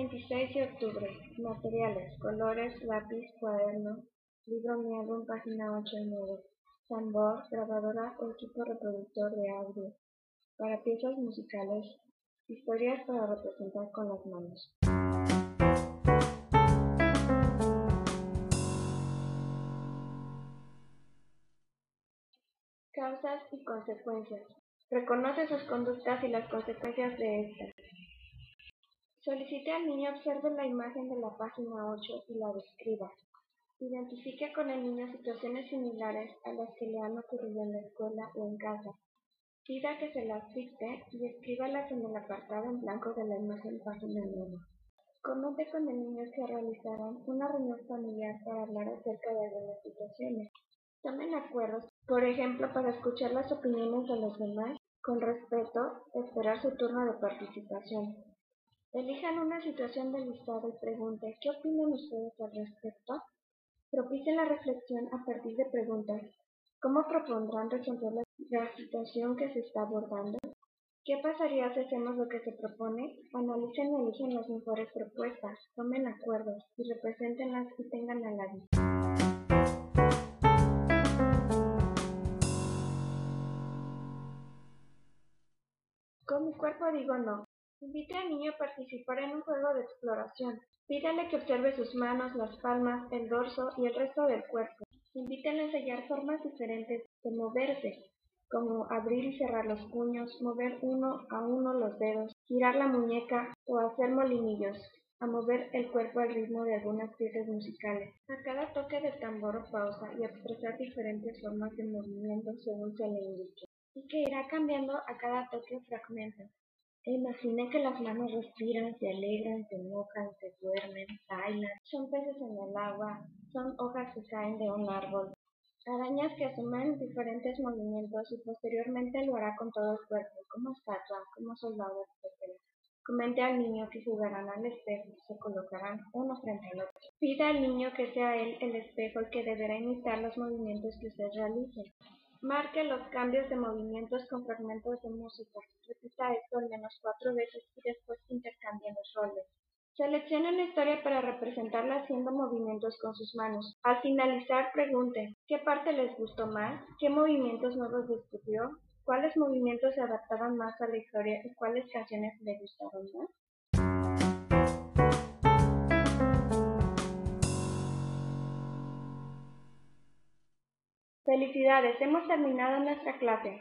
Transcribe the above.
16 de octubre. Materiales: colores, lápiz, cuaderno, libro mi álbum, página 8 y 9. Tambor, grabadora o equipo reproductor de audio. Para piezas musicales. Historias para representar con las manos. Causas y consecuencias. Reconoce sus conductas y las consecuencias de estas. Solicite al niño observe la imagen de la página 8 y la describa. Identifique con el niño situaciones similares a las que le han ocurrido en la escuela o en casa. Pida que se las dicte y escríbalas en el apartado en blanco de la imagen página 9. Comente con el niño que realizarán una reunión familiar para hablar acerca de algunas situaciones. Tomen acuerdos, por ejemplo, para escuchar las opiniones de los demás con respeto, esperar su turno de participación. Elijan una situación del listado y pregunte ¿qué opinan ustedes al respecto? Propicien la reflexión a partir de preguntas. ¿Cómo propondrán resolver la situación que se está abordando? ¿Qué pasaría si hacemos lo que se propone? Analicen y eligen las mejores propuestas, tomen acuerdos y represéntenlas y tengan a la vista. Con mi cuerpo digo no. Invite al niño a participar en un juego de exploración. Pídale que observe sus manos, las palmas, el dorso y el resto del cuerpo. Invítale a ensayar formas diferentes de moverse, como abrir y cerrar los puños, mover uno a uno los dedos, girar la muñeca o hacer molinillos, a mover el cuerpo al ritmo de algunas piezas musicales. A cada toque de tambor o pausa y expresar diferentes formas de movimiento según se le indique. Y que irá cambiando a cada toque o fragmento. Imaginé que las manos respiran, se alegran, se mojan, se duermen, bailan, son peces en el agua, son hojas que caen de un árbol, arañas que asumen diferentes movimientos y posteriormente lo hará con todo el cuerpo, como estatua, como soldado, etc. Comente al niño que jugarán al espejo, se colocarán uno frente al otro. Pida al niño que sea él el espejo el que deberá imitar los movimientos que usted realice. Marque los cambios de movimientos con fragmentos de música. Repita esto al menos cuatro veces y después intercambien los roles. Seleccione una historia para representarla haciendo movimientos con sus manos. Al finalizar, pregunte, ¿qué parte les gustó más? ¿Qué movimientos nuevos descubrió? ¿Cuáles movimientos se adaptaban más a la historia y cuáles canciones le gustaron más? Felicidades, hemos terminado nuestra clase.